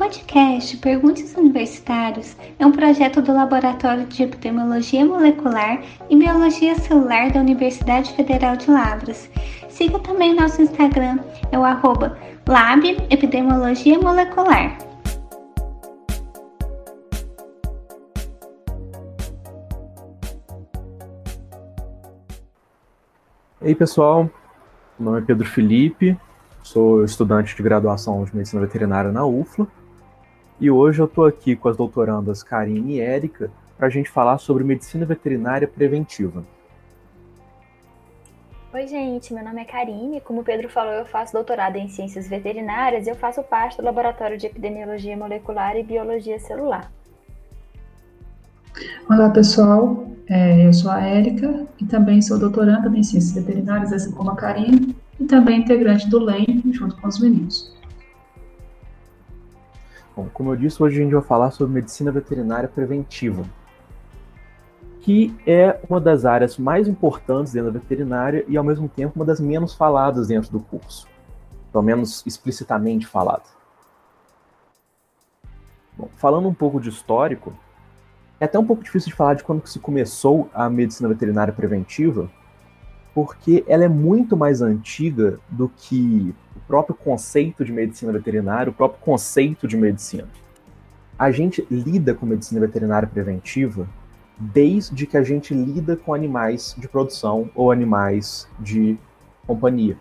podcast Perguntas Universitários é um projeto do Laboratório de Epidemiologia Molecular e Biologia Celular da Universidade Federal de Lavras. Siga também nosso Instagram, é o arroba Lab Epidemiologia Molecular. E aí pessoal, meu nome é Pedro Felipe, sou estudante de graduação de Medicina Veterinária na UFLA e hoje eu estou aqui com as doutorandas Karine e Érica para a gente falar sobre medicina veterinária preventiva. Oi, gente, meu nome é Karine. Como o Pedro falou, eu faço doutorado em ciências veterinárias e eu faço parte do Laboratório de Epidemiologia Molecular e Biologia Celular. Olá, pessoal. É, eu sou a Érica e também sou doutoranda em ciências veterinárias, assim como a Karine, e também integrante do LEM, junto com os meninos. Bom, como eu disse, hoje a gente vai falar sobre medicina veterinária preventiva, que é uma das áreas mais importantes dentro da veterinária e, ao mesmo tempo, uma das menos faladas dentro do curso, pelo menos explicitamente falada. Bom, falando um pouco de histórico, é até um pouco difícil de falar de quando se começou a medicina veterinária preventiva, porque ela é muito mais antiga do que próprio conceito de medicina veterinária, o próprio conceito de medicina. A gente lida com medicina veterinária preventiva desde que a gente lida com animais de produção ou animais de companhia.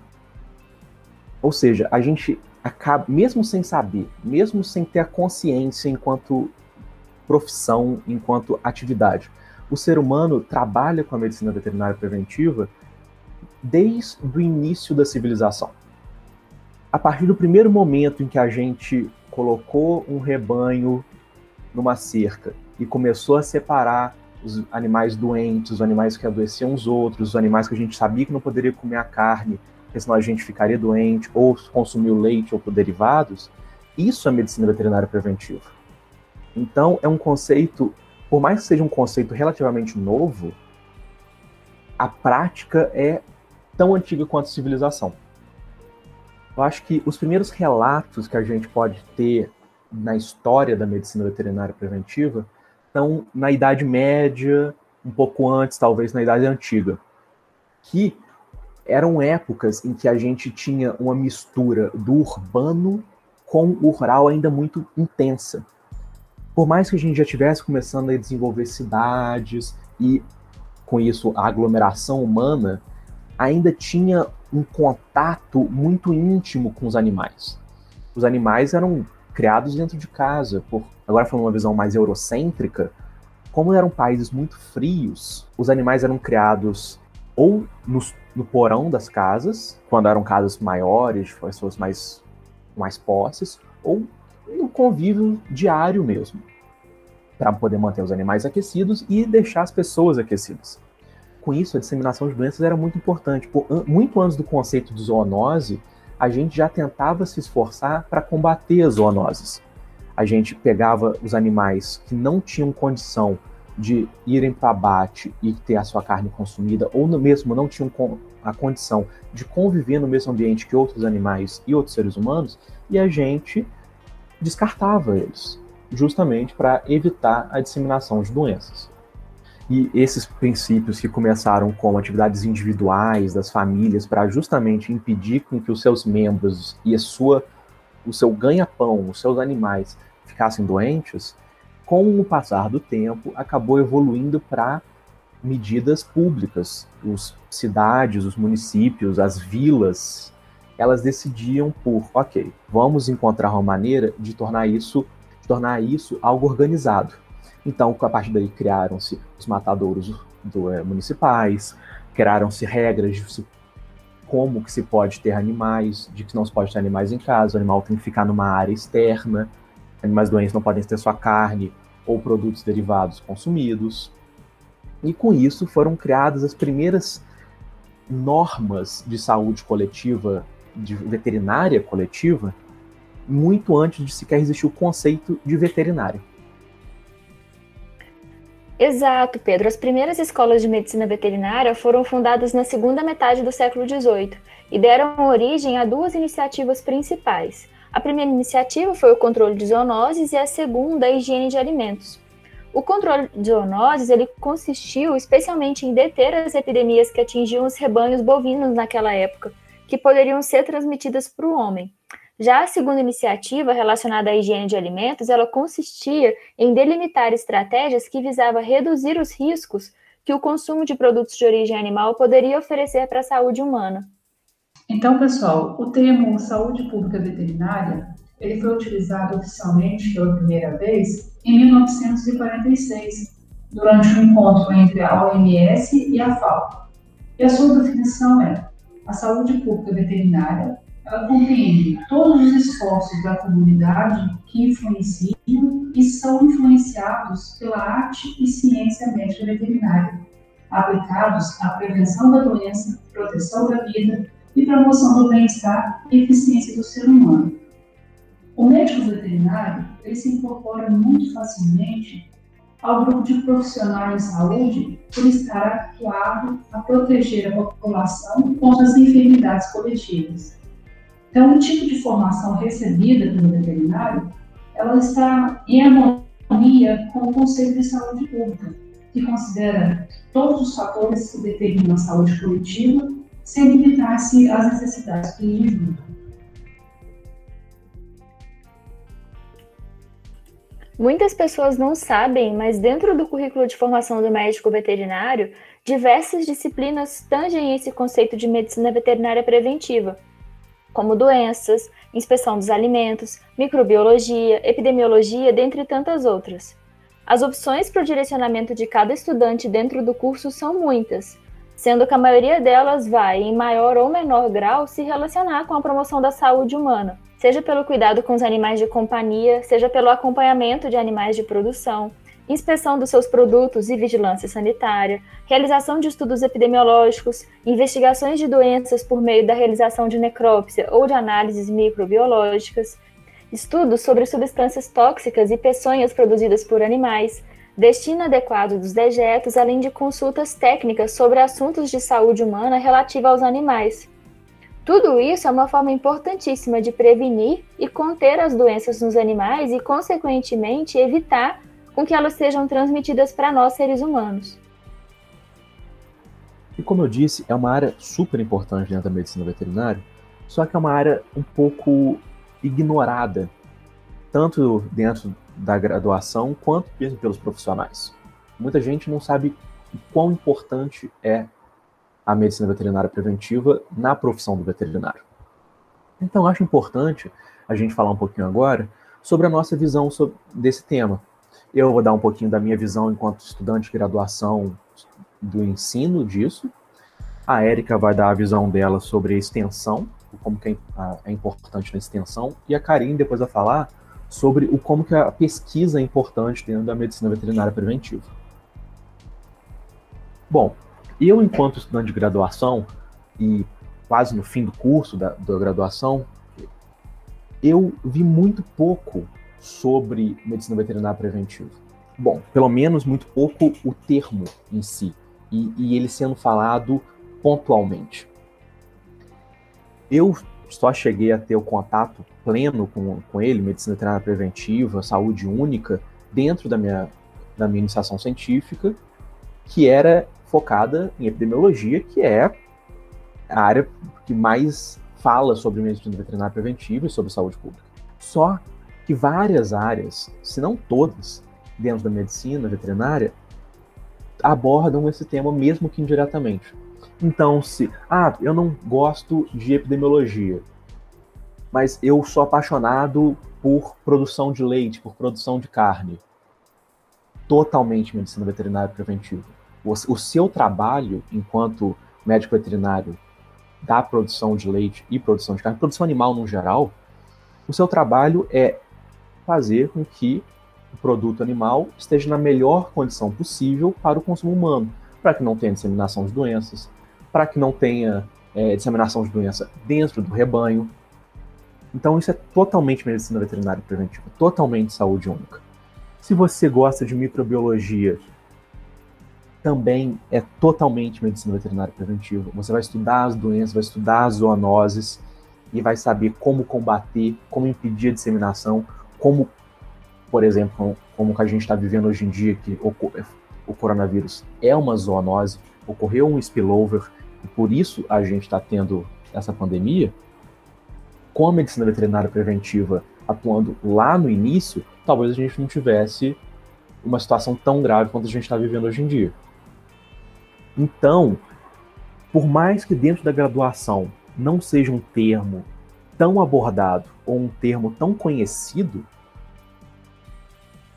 Ou seja, a gente acaba, mesmo sem saber, mesmo sem ter a consciência enquanto profissão, enquanto atividade, o ser humano trabalha com a medicina veterinária preventiva desde o início da civilização. A partir do primeiro momento em que a gente colocou um rebanho numa cerca e começou a separar os animais doentes, os animais que adoeciam os outros, os animais que a gente sabia que não poderia comer a carne, porque senão a gente ficaria doente, ou consumir o leite ou por derivados, isso é medicina veterinária preventiva. Então, é um conceito, por mais que seja um conceito relativamente novo, a prática é tão antiga quanto a civilização. Eu acho que os primeiros relatos que a gente pode ter na história da medicina veterinária preventiva estão na Idade Média, um pouco antes, talvez na Idade Antiga, que eram épocas em que a gente tinha uma mistura do urbano com o rural ainda muito intensa. Por mais que a gente já estivesse começando a desenvolver cidades e, com isso, a aglomeração humana, ainda tinha um contato muito íntimo com os animais. Os animais eram criados dentro de casa, por agora falando uma visão mais eurocêntrica, como eram países muito frios, os animais eram criados ou no, no porão das casas, quando eram casas maiores, pessoas mais mais posses, ou no convívio diário mesmo, para poder manter os animais aquecidos e deixar as pessoas aquecidas com isso, a disseminação de doenças era muito importante. Por, muito antes do conceito de zoonose, a gente já tentava se esforçar para combater as zoonoses. A gente pegava os animais que não tinham condição de irem para abate e ter a sua carne consumida, ou mesmo não tinham a condição de conviver no mesmo ambiente que outros animais e outros seres humanos, e a gente descartava eles, justamente para evitar a disseminação de doenças. E esses princípios que começaram como atividades individuais das famílias para justamente impedir com que os seus membros e a sua, o seu ganha-pão, os seus animais ficassem doentes, com o passar do tempo acabou evoluindo para medidas públicas. Os cidades, os municípios, as vilas, elas decidiam por, ok, vamos encontrar uma maneira de tornar isso, de tornar isso algo organizado então, a partir daí, criaram-se os matadouros do, é, municipais, criaram-se regras de se, como que se pode ter animais, de que não se pode ter animais em casa, o animal tem que ficar numa área externa, animais doentes não podem ter sua carne ou produtos derivados consumidos. E com isso foram criadas as primeiras normas de saúde coletiva, de veterinária coletiva, muito antes de sequer existir o conceito de veterinário. Exato, Pedro. As primeiras escolas de medicina veterinária foram fundadas na segunda metade do século XVIII e deram origem a duas iniciativas principais. A primeira iniciativa foi o controle de zoonoses e a segunda, a higiene de alimentos. O controle de zoonoses ele consistiu especialmente em deter as epidemias que atingiam os rebanhos bovinos naquela época, que poderiam ser transmitidas para o homem. Já a segunda iniciativa, relacionada à higiene de alimentos, ela consistia em delimitar estratégias que visavam reduzir os riscos que o consumo de produtos de origem animal poderia oferecer para a saúde humana. Então, pessoal, o termo saúde pública veterinária, ele foi utilizado oficialmente pela primeira vez em 1946, durante um encontro entre a OMS e a FAO. E a sua definição é: a saúde pública veterinária ela compreende todos os esforços da comunidade que influenciam e são influenciados pela arte e ciência médica veterinária, aplicados à prevenção da doença, proteção da vida e promoção do bem-estar e eficiência do ser humano. O médico veterinário ele se incorpora muito facilmente ao grupo de profissionais de saúde por estar atuado a proteger a população contra as enfermidades coletivas. Então, o tipo de formação recebida pelo veterinário, ela está em harmonia com o conceito de saúde pública, que considera todos os fatores que determinam a saúde coletiva, sem limitar-se às necessidades do indivíduo. Muitas pessoas não sabem, mas dentro do currículo de formação do médico veterinário, diversas disciplinas tangem esse conceito de medicina veterinária preventiva, como doenças, inspeção dos alimentos, microbiologia, epidemiologia, dentre tantas outras. As opções para o direcionamento de cada estudante dentro do curso são muitas, sendo que a maioria delas vai, em maior ou menor grau, se relacionar com a promoção da saúde humana, seja pelo cuidado com os animais de companhia, seja pelo acompanhamento de animais de produção, inspeção dos seus produtos e vigilância sanitária, realização de estudos epidemiológicos, investigações de doenças por meio da realização de necrópsia ou de análises microbiológicas, estudos sobre substâncias tóxicas e peçonhas produzidas por animais, destino adequado dos dejetos, além de consultas técnicas sobre assuntos de saúde humana relativa aos animais. Tudo isso é uma forma importantíssima de prevenir e conter as doenças nos animais e, consequentemente, evitar com que elas sejam transmitidas para nós seres humanos. E como eu disse, é uma área super importante dentro da medicina veterinária, só que é uma área um pouco ignorada, tanto dentro da graduação quanto mesmo pelos profissionais. Muita gente não sabe o quão importante é a medicina veterinária preventiva na profissão do veterinário. Então, acho importante a gente falar um pouquinho agora sobre a nossa visão sobre, desse tema. Eu vou dar um pouquinho da minha visão enquanto estudante de graduação do ensino disso. A Érica vai dar a visão dela sobre a extensão, como que é, é importante na extensão, e a Karine depois vai falar sobre o como que a pesquisa é importante dentro da medicina veterinária preventiva. Bom, eu enquanto estudante de graduação e quase no fim do curso da, da graduação, eu vi muito pouco sobre medicina veterinária preventiva. Bom, pelo menos muito pouco o termo em si, e, e ele sendo falado pontualmente. Eu só cheguei a ter o contato pleno com, com ele, medicina veterinária preventiva, saúde única, dentro da minha, da minha iniciação científica, que era focada em epidemiologia, que é a área que mais fala sobre medicina veterinária preventiva e sobre saúde pública. Só que várias áreas, se não todas, dentro da medicina veterinária, abordam esse tema mesmo que indiretamente. Então, se, ah, eu não gosto de epidemiologia, mas eu sou apaixonado por produção de leite, por produção de carne. Totalmente medicina veterinária preventiva. O, o seu trabalho enquanto médico veterinário da produção de leite e produção de carne, produção animal no geral, o seu trabalho é fazer com que o produto animal esteja na melhor condição possível para o consumo humano, para que não tenha disseminação de doenças, para que não tenha é, disseminação de doença dentro do rebanho. Então isso é totalmente medicina veterinária preventiva, totalmente saúde única. Se você gosta de microbiologia, também é totalmente medicina veterinária preventiva. Você vai estudar as doenças, vai estudar as zoonoses e vai saber como combater, como impedir a disseminação, como, por exemplo, como que a gente está vivendo hoje em dia, que o, o coronavírus é uma zoonose, ocorreu um spillover, e por isso a gente está tendo essa pandemia, com a medicina veterinária preventiva atuando lá no início, talvez a gente não tivesse uma situação tão grave quanto a gente está vivendo hoje em dia. Então, por mais que dentro da graduação não seja um termo tão abordado ou um termo tão conhecido,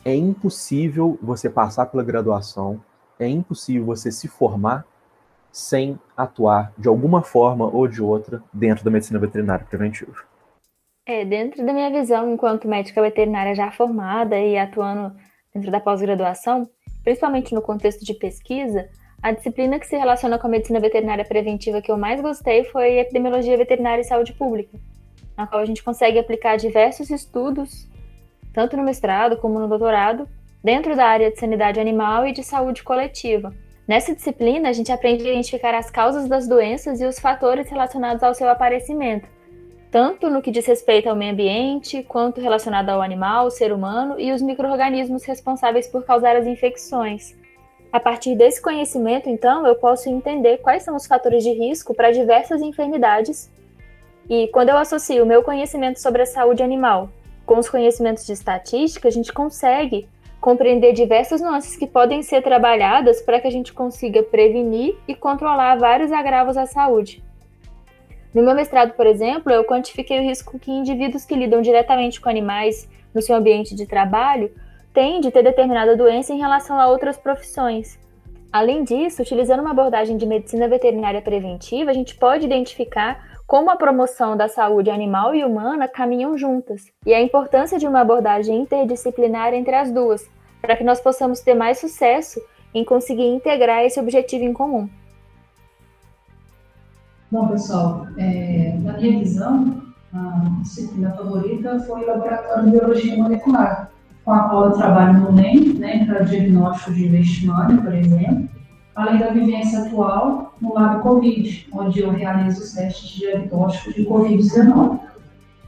é impossível você passar pela graduação, é impossível você se formar sem atuar de alguma forma ou de outra dentro da medicina veterinária preventiva. É, dentro da minha visão enquanto médica veterinária já formada e atuando dentro da pós-graduação, principalmente no contexto de pesquisa, a disciplina que se relaciona com a medicina veterinária preventiva que eu mais gostei foi epidemiologia veterinária e saúde pública, na qual a gente consegue aplicar diversos estudos, tanto no mestrado como no doutorado, dentro da área de sanidade animal e de saúde coletiva. Nessa disciplina, a gente aprende a identificar as causas das doenças e os fatores relacionados ao seu aparecimento, tanto no que diz respeito ao meio ambiente, quanto relacionado ao animal, ser humano e os micro-organismos responsáveis por causar as infecções. A partir desse conhecimento, então, eu posso entender quais são os fatores de risco para diversas enfermidades. E quando eu associo o meu conhecimento sobre a saúde animal com os conhecimentos de estatística, a gente consegue compreender diversas nuances que podem ser trabalhadas para que a gente consiga prevenir e controlar vários agravos à saúde. No meu mestrado, por exemplo, eu quantifiquei o risco que indivíduos que lidam diretamente com animais no seu ambiente de trabalho têm de ter determinada doença em relação a outras profissões. Além disso, utilizando uma abordagem de medicina veterinária preventiva, a gente pode identificar como a promoção da saúde animal e humana caminham juntas e a importância de uma abordagem interdisciplinar entre as duas, para que nós possamos ter mais sucesso em conseguir integrar esse objetivo em comum. Bom, pessoal, é, na minha visão, a disciplina favorita foi o Laboratório de Biologia Molecular, com a qual eu trabalho no NEM, né, para diagnóstico de leishmania, por exemplo, além da vivência atual no lado COVID, onde eu realizo os testes de diagnóstico de Covid-19.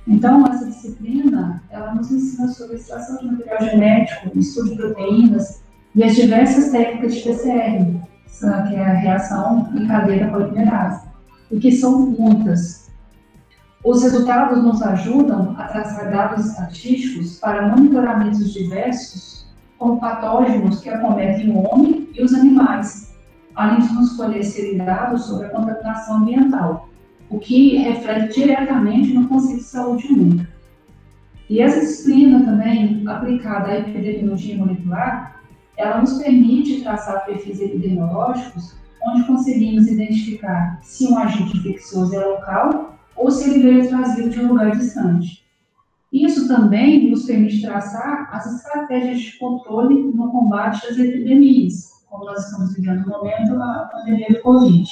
Então, essa disciplina, ela nos ensina sobre extração de material genético, estudo de proteínas e as diversas técnicas de PCR, que é a reação em cadeia polimerase e que são muitas. Os resultados nos ajudam a traçar dados estatísticos para monitoramentos diversos, como patógenos que acometem o homem e os animais, além de nos fornecerem dados sobre a contaminação ambiental, o que reflete diretamente no conceito de saúde única. E essa disciplina também, aplicada à epidemiologia molecular, ela nos permite traçar perfis epidemiológicos onde conseguimos identificar se um agente infeccioso é local ou se ele veio trazido de um lugar distante. Isso também nos permite traçar as estratégias de controle no combate às epidemias, como nós estamos vivendo no momento a pandemia do Covid.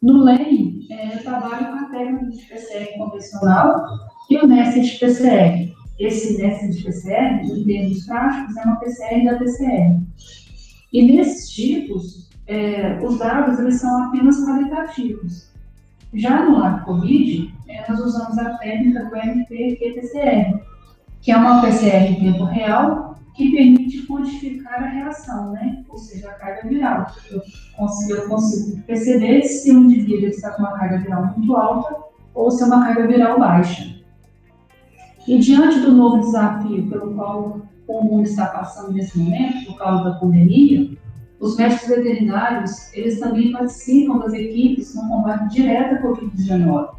No LEM, é, eu trabalho com a técnica de PCR convencional e o NEST PCR. Esse NEST PCR, em termos práticos, é uma PCR da PCR. E nesses tipos, é, os dados eles são apenas qualitativos. Já no lado COVID, é, nós usamos a técnica do MPQ-PCR, que é uma PCR em tempo real que permite quantificar a reação, né? ou seja, a carga viral. Eu consigo, eu consigo perceber se o indivíduo está com uma carga viral muito alta ou se é uma carga viral baixa. E diante do novo desafio pelo qual o mundo está passando nesse momento, por causa da pandemia, os médicos veterinários, eles também participam das equipes no combate direto à Covid-19,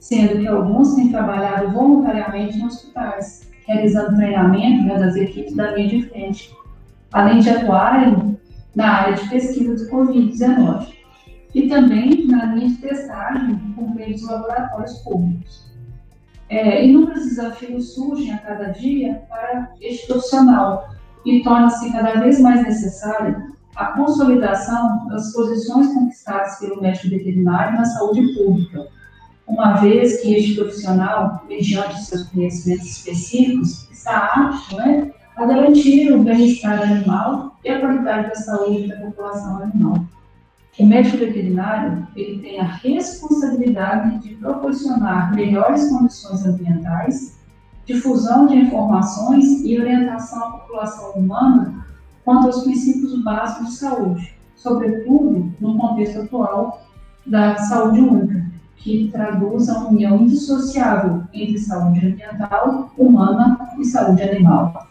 sendo que alguns têm trabalhado voluntariamente em hospitais, realizando treinamento né, das equipes da linha de frente, além de atuarem na área de pesquisa do Covid-19 e também na linha de testagem com meio dos laboratórios públicos. É, inúmeros desafios surgem a cada dia para este profissional e torna-se cada vez mais necessário a consolidação das posições conquistadas pelo médico veterinário na saúde pública, uma vez que este profissional, mediante seus conhecimentos específicos, está apto né, a garantir o bem-estar animal e a qualidade da saúde da população animal. O médico veterinário ele tem a responsabilidade de proporcionar melhores condições ambientais, difusão de informações e orientação à população humana quanto aos princípios básicos de saúde, sobretudo no contexto atual da saúde única, que traduz a união indissociável entre saúde ambiental, humana e saúde animal.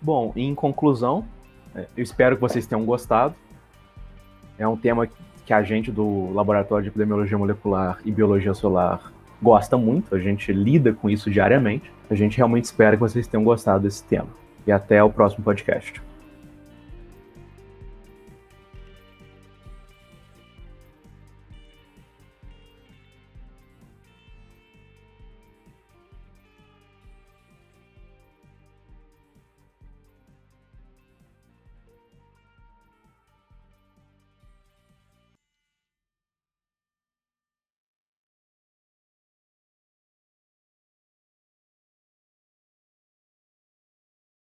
Bom, em conclusão, é, eu espero que vocês tenham gostado. É um tema que a gente do Laboratório de Epidemiologia Molecular e Biologia Solar gosta muito, a gente lida com isso diariamente. A gente realmente espera que vocês tenham gostado desse tema. E até o próximo podcast.